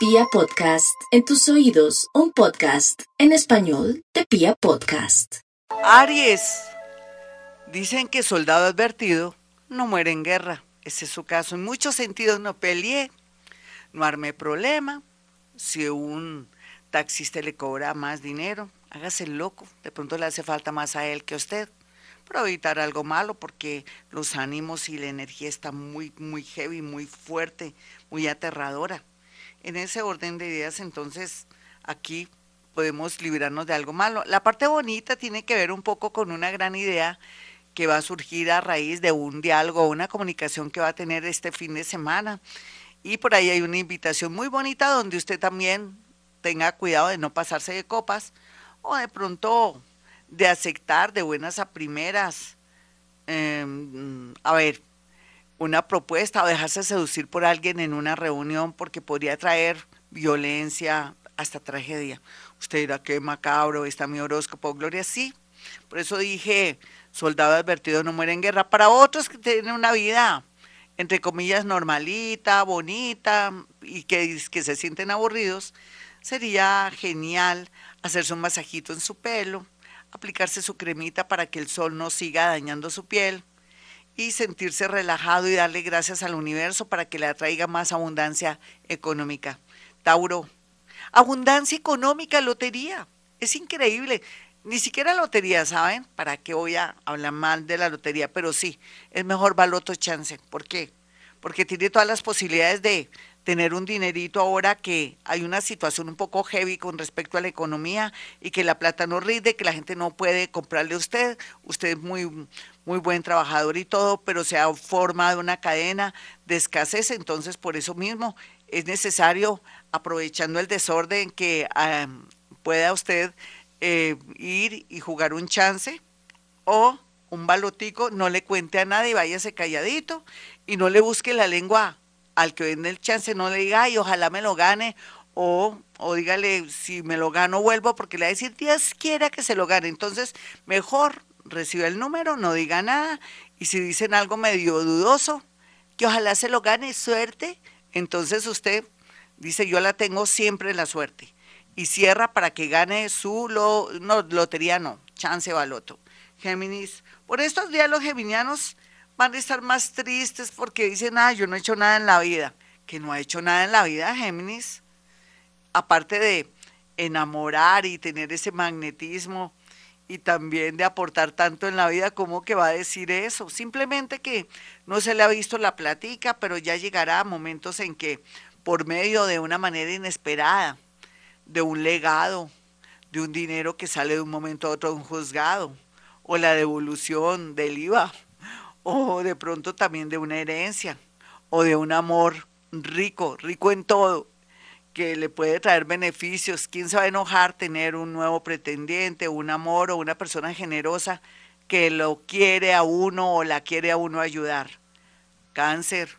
Pia Podcast, en tus oídos, un podcast en español de Pia Podcast. Aries, dicen que soldado advertido no muere en guerra. Ese es su caso. En muchos sentidos no peleé, no armé problema. Si un taxista le cobra más dinero, hágase el loco. De pronto le hace falta más a él que a usted. Para evitar algo malo, porque los ánimos y la energía está muy, muy heavy, muy fuerte, muy aterradora. En ese orden de ideas, entonces, aquí podemos librarnos de algo malo. La parte bonita tiene que ver un poco con una gran idea que va a surgir a raíz de un diálogo, una comunicación que va a tener este fin de semana. Y por ahí hay una invitación muy bonita donde usted también tenga cuidado de no pasarse de copas o de pronto de aceptar de buenas a primeras, em, a ver, una propuesta o dejarse seducir por alguien en una reunión porque podría traer violencia hasta tragedia. Usted dirá que macabro está mi horóscopo, Gloria, sí. Por eso dije, soldado advertido no muere en guerra. Para otros que tienen una vida, entre comillas, normalita, bonita y que, que se sienten aburridos, sería genial hacerse un masajito en su pelo, aplicarse su cremita para que el sol no siga dañando su piel y sentirse relajado y darle gracias al universo para que le atraiga más abundancia económica. Tauro, abundancia económica, lotería. Es increíble. Ni siquiera lotería, ¿saben? ¿Para qué voy a hablar mal de la lotería? Pero sí, es mejor baloto chance. ¿Por qué? Porque tiene todas las posibilidades de tener un dinerito ahora que hay una situación un poco heavy con respecto a la economía y que la plata no rinde, que la gente no puede comprarle a usted, usted es muy, muy buen trabajador y todo, pero se ha formado una cadena de escasez, entonces por eso mismo es necesario, aprovechando el desorden, que pueda usted eh, ir y jugar un chance o un balotico, no le cuente a nadie, váyase calladito y no le busque la lengua al que vende el chance no le diga, ay, ojalá me lo gane, o, o dígale, si me lo gano, vuelvo, porque le va a decir, Dios quiera que se lo gane. Entonces, mejor recibe el número, no diga nada, y si dicen algo medio dudoso, que ojalá se lo gane, suerte, entonces usted dice, yo la tengo siempre la suerte, y cierra para que gane su, lo, no, lotería no, chance baloto. Géminis, por estos días los geminianos van a estar más tristes porque dicen, ah, yo no he hecho nada en la vida. Que no ha hecho nada en la vida, Géminis. Aparte de enamorar y tener ese magnetismo y también de aportar tanto en la vida, ¿cómo que va a decir eso? Simplemente que no se le ha visto la platica, pero ya llegará momentos en que por medio de una manera inesperada, de un legado, de un dinero que sale de un momento a otro de un juzgado, o la devolución del IVA, o de pronto también de una herencia o de un amor rico, rico en todo, que le puede traer beneficios. ¿Quién se va a enojar tener un nuevo pretendiente, un amor o una persona generosa que lo quiere a uno o la quiere a uno ayudar? Cáncer.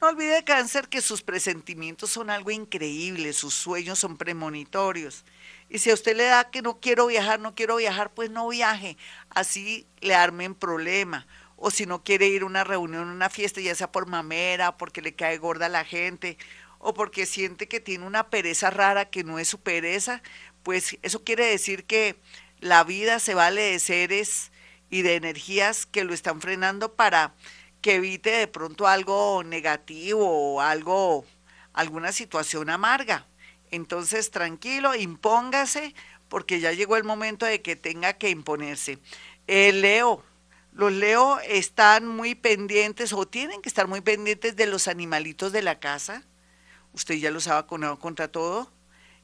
No olvide cáncer que sus presentimientos son algo increíble, sus sueños son premonitorios. Y si a usted le da que no quiero viajar, no quiero viajar, pues no viaje. Así le armen problema o si no quiere ir a una reunión, una fiesta, ya sea por mamera, porque le cae gorda a la gente, o porque siente que tiene una pereza rara que no es su pereza, pues eso quiere decir que la vida se vale de seres y de energías que lo están frenando para que evite de pronto algo negativo o algo, alguna situación amarga. Entonces, tranquilo, impóngase, porque ya llegó el momento de que tenga que imponerse. Eh, Leo, los Leo están muy pendientes o tienen que estar muy pendientes de los animalitos de la casa. Usted ya los ha vacunado contra todo.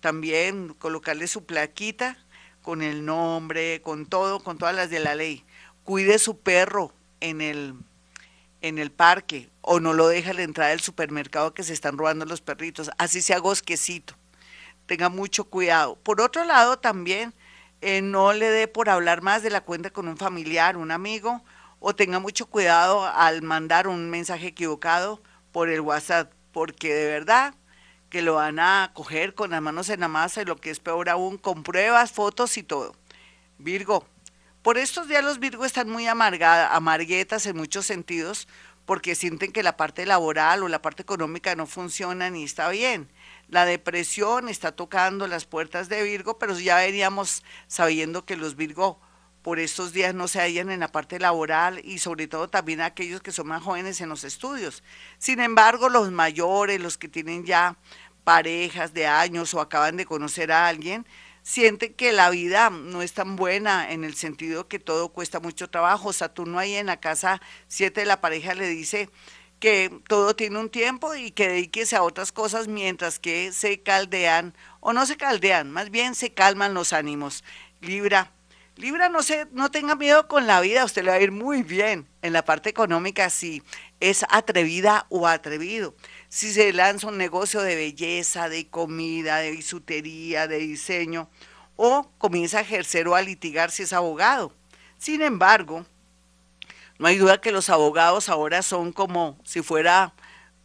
También colocarle su plaquita con el nombre, con todo, con todas las de la ley. Cuide su perro en el, en el parque o no lo deje a la entrada del supermercado que se están robando los perritos. Así sea gosquecito. Tenga mucho cuidado. Por otro lado, también eh, no le dé por hablar más de la cuenta con un familiar, un amigo, o tenga mucho cuidado al mandar un mensaje equivocado por el WhatsApp, porque de verdad que lo van a coger con las manos en la masa y lo que es peor aún, con pruebas, fotos y todo. Virgo, por estos días los Virgo están muy amargada, amarguetas en muchos sentidos, porque sienten que la parte laboral o la parte económica no funciona ni está bien. La depresión está tocando las puertas de Virgo, pero ya veríamos sabiendo que los Virgo por estos días no se hallan en la parte laboral y sobre todo también aquellos que son más jóvenes en los estudios. Sin embargo, los mayores, los que tienen ya parejas de años o acaban de conocer a alguien, sienten que la vida no es tan buena en el sentido que todo cuesta mucho trabajo. Saturno ahí en la casa 7 de la pareja le dice que todo tiene un tiempo y que dedíquese a otras cosas mientras que se caldean, o no se caldean, más bien se calman los ánimos. Libra, Libra, no, se, no tenga miedo con la vida, usted le va a ir muy bien en la parte económica si es atrevida o atrevido. Si se lanza un negocio de belleza, de comida, de bisutería, de diseño, o comienza a ejercer o a litigar si es abogado. Sin embargo, no hay duda que los abogados ahora son como si fuera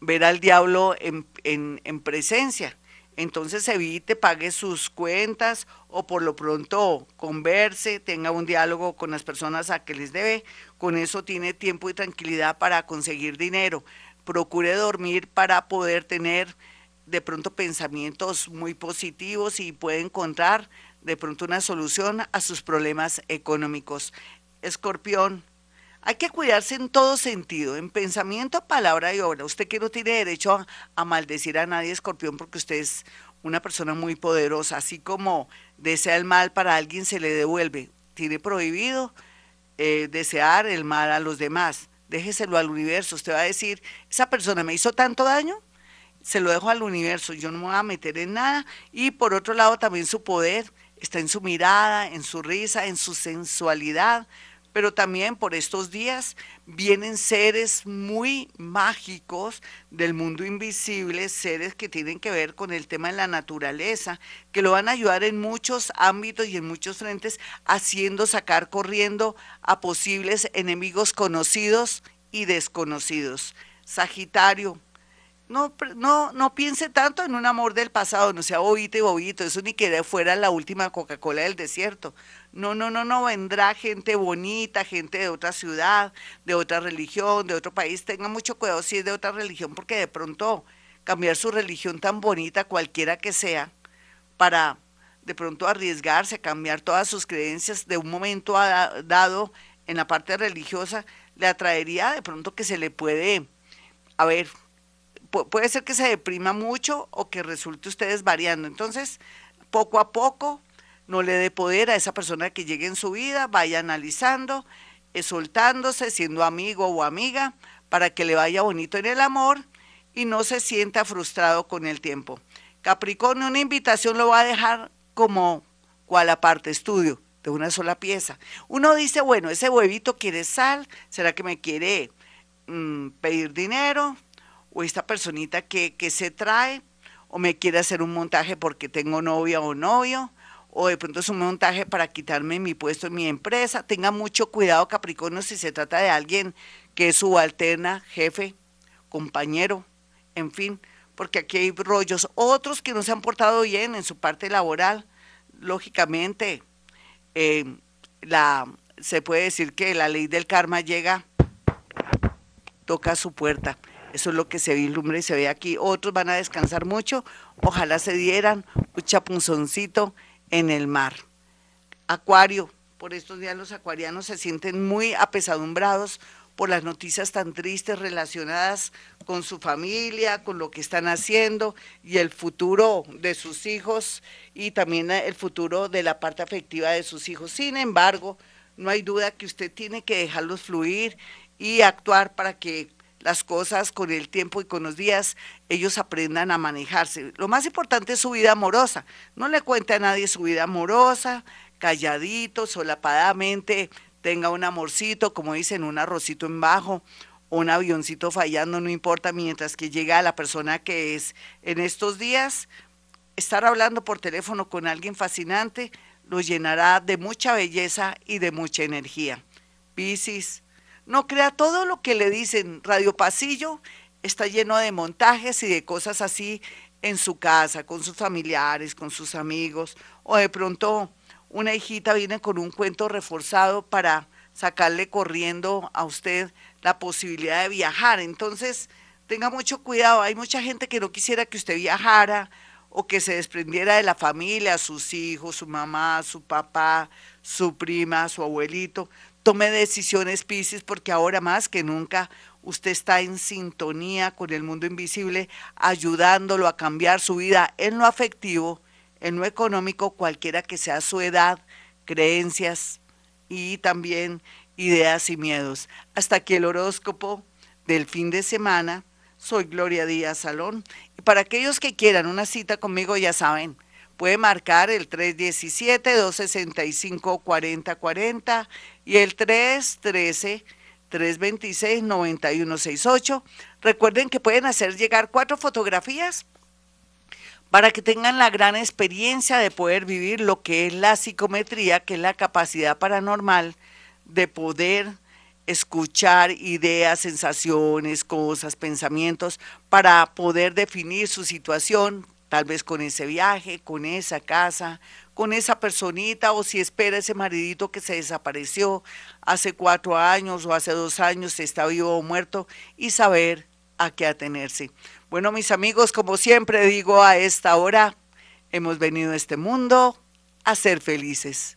ver al diablo en, en presencia entonces evite, pague sus cuentas o por lo pronto converse, tenga un diálogo con las personas a que les debe. Con eso tiene tiempo y tranquilidad para conseguir dinero. Procure dormir para poder tener de pronto pensamientos muy positivos y puede encontrar de pronto una solución a sus problemas económicos. Escorpión, hay que cuidarse en todo sentido, en pensamiento, palabra y obra. Usted que no tiene derecho a, maldecir a nadie, escorpión, porque usted es una persona muy poderosa, así como desea el mal para alguien, se le devuelve. Tiene prohibido eh, desear el mal a los demás. Déjeselo al universo. Usted va a decir, esa persona me hizo tanto daño, se lo dejo al universo, yo no me voy a meter en nada. Y por otro lado, también su poder está en su mirada, en su risa, en su sensualidad pero también por estos días vienen seres muy mágicos del mundo invisible, seres que tienen que ver con el tema de la naturaleza, que lo van a ayudar en muchos ámbitos y en muchos frentes, haciendo sacar corriendo a posibles enemigos conocidos y desconocidos. Sagitario, no, no, no piense tanto en un amor del pasado, no sea bobito y bobito, eso ni que fuera la última Coca-Cola del desierto. No, no, no, no, vendrá gente bonita, gente de otra ciudad, de otra religión, de otro país. Tenga mucho cuidado si es de otra religión, porque de pronto cambiar su religión tan bonita, cualquiera que sea, para de pronto arriesgarse a cambiar todas sus creencias de un momento dado en la parte religiosa, le atraería de pronto que se le puede, a ver, puede ser que se deprima mucho o que resulte ustedes variando. Entonces, poco a poco, no le dé poder a esa persona que llegue en su vida, vaya analizando, eh, soltándose, siendo amigo o amiga, para que le vaya bonito en el amor y no se sienta frustrado con el tiempo. Capricornio, una invitación lo va a dejar como cual aparte estudio de una sola pieza. Uno dice, bueno, ese huevito quiere sal, ¿será que me quiere mm, pedir dinero? ¿O esta personita que, que se trae? ¿O me quiere hacer un montaje porque tengo novia o novio? O de pronto es un montaje para quitarme mi puesto en mi empresa. Tenga mucho cuidado, Capricornio, si se trata de alguien que es subalterna, jefe, compañero, en fin, porque aquí hay rollos. Otros que no se han portado bien en su parte laboral, lógicamente, eh, la, se puede decir que la ley del karma llega, toca su puerta. Eso es lo que se vislumbra y se ve aquí. Otros van a descansar mucho. Ojalá se dieran un chapunzoncito en el mar. Acuario, por estos días los acuarianos se sienten muy apesadumbrados por las noticias tan tristes relacionadas con su familia, con lo que están haciendo y el futuro de sus hijos y también el futuro de la parte afectiva de sus hijos. Sin embargo, no hay duda que usted tiene que dejarlos fluir y actuar para que las cosas con el tiempo y con los días, ellos aprendan a manejarse. Lo más importante es su vida amorosa. No le cuente a nadie su vida amorosa, calladito, solapadamente, tenga un amorcito, como dicen, un arrocito en bajo, un avioncito fallando, no importa, mientras que llega la persona que es. En estos días, estar hablando por teléfono con alguien fascinante lo llenará de mucha belleza y de mucha energía. Piscis, no crea todo lo que le dicen. Radio Pasillo está lleno de montajes y de cosas así en su casa, con sus familiares, con sus amigos, o de pronto una hijita viene con un cuento reforzado para sacarle corriendo a usted la posibilidad de viajar. Entonces, tenga mucho cuidado. Hay mucha gente que no quisiera que usted viajara o que se desprendiera de la familia, sus hijos, su mamá, su papá, su prima, su abuelito. Tome decisiones, Pisces, porque ahora más que nunca usted está en sintonía con el mundo invisible, ayudándolo a cambiar su vida en lo afectivo, en lo económico, cualquiera que sea su edad, creencias y también ideas y miedos. Hasta aquí el horóscopo del fin de semana. Soy Gloria Díaz Salón. Y para aquellos que quieran una cita conmigo, ya saben, puede marcar el 317-265-4040 y el 313-326-9168. Recuerden que pueden hacer llegar cuatro fotografías para que tengan la gran experiencia de poder vivir lo que es la psicometría, que es la capacidad paranormal de poder escuchar ideas, sensaciones, cosas, pensamientos, para poder definir su situación, tal vez con ese viaje, con esa casa, con esa personita, o si espera ese maridito que se desapareció hace cuatro años o hace dos años, si está vivo o muerto, y saber a qué atenerse. Bueno, mis amigos, como siempre digo a esta hora, hemos venido a este mundo a ser felices.